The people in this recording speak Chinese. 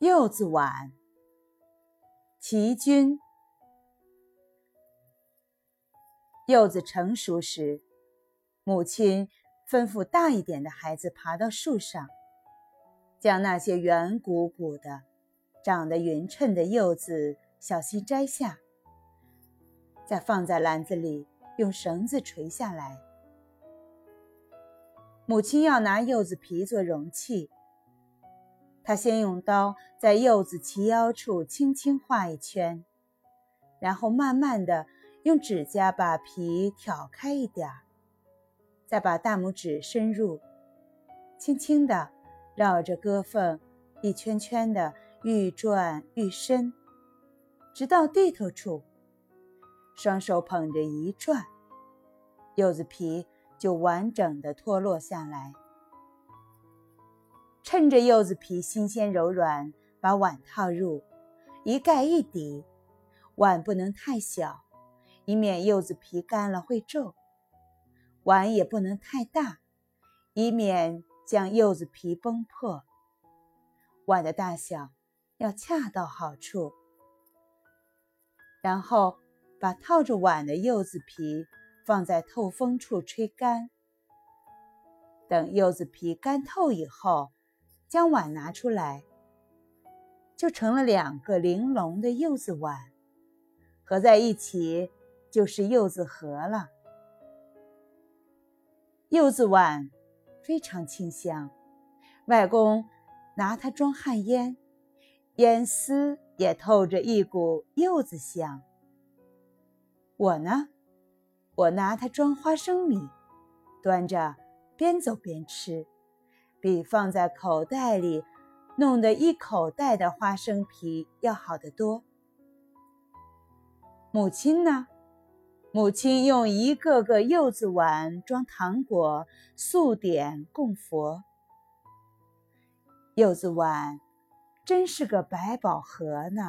柚子碗。齐君。柚子成熟时，母亲吩咐大一点的孩子爬到树上，将那些圆鼓鼓的、长得匀称的柚子小心摘下，再放在篮子里，用绳子垂下来。母亲要拿柚子皮做容器。他先用刀在柚子齐腰处轻轻画一圈，然后慢慢的用指甲把皮挑开一点儿，再把大拇指伸入，轻轻的绕着割缝一圈圈的愈转愈深，直到蒂头处，双手捧着一转，柚子皮就完整的脱落下来。趁着柚子皮新鲜柔软，把碗套入，一盖一底。碗不能太小，以免柚子皮干了会皱；碗也不能太大，以免将柚子皮崩破。碗的大小要恰到好处。然后把套着碗的柚子皮放在透风处吹干。等柚子皮干透以后。将碗拿出来，就成了两个玲珑的柚子碗，合在一起就是柚子盒了。柚子碗非常清香，外公拿它装旱烟，烟丝也透着一股柚子香。我呢，我拿它装花生米，端着边走边吃。比放在口袋里弄得一口袋的花生皮要好得多。母亲呢？母亲用一个个柚子碗装糖果、素点供佛。柚子碗真是个百宝盒呢。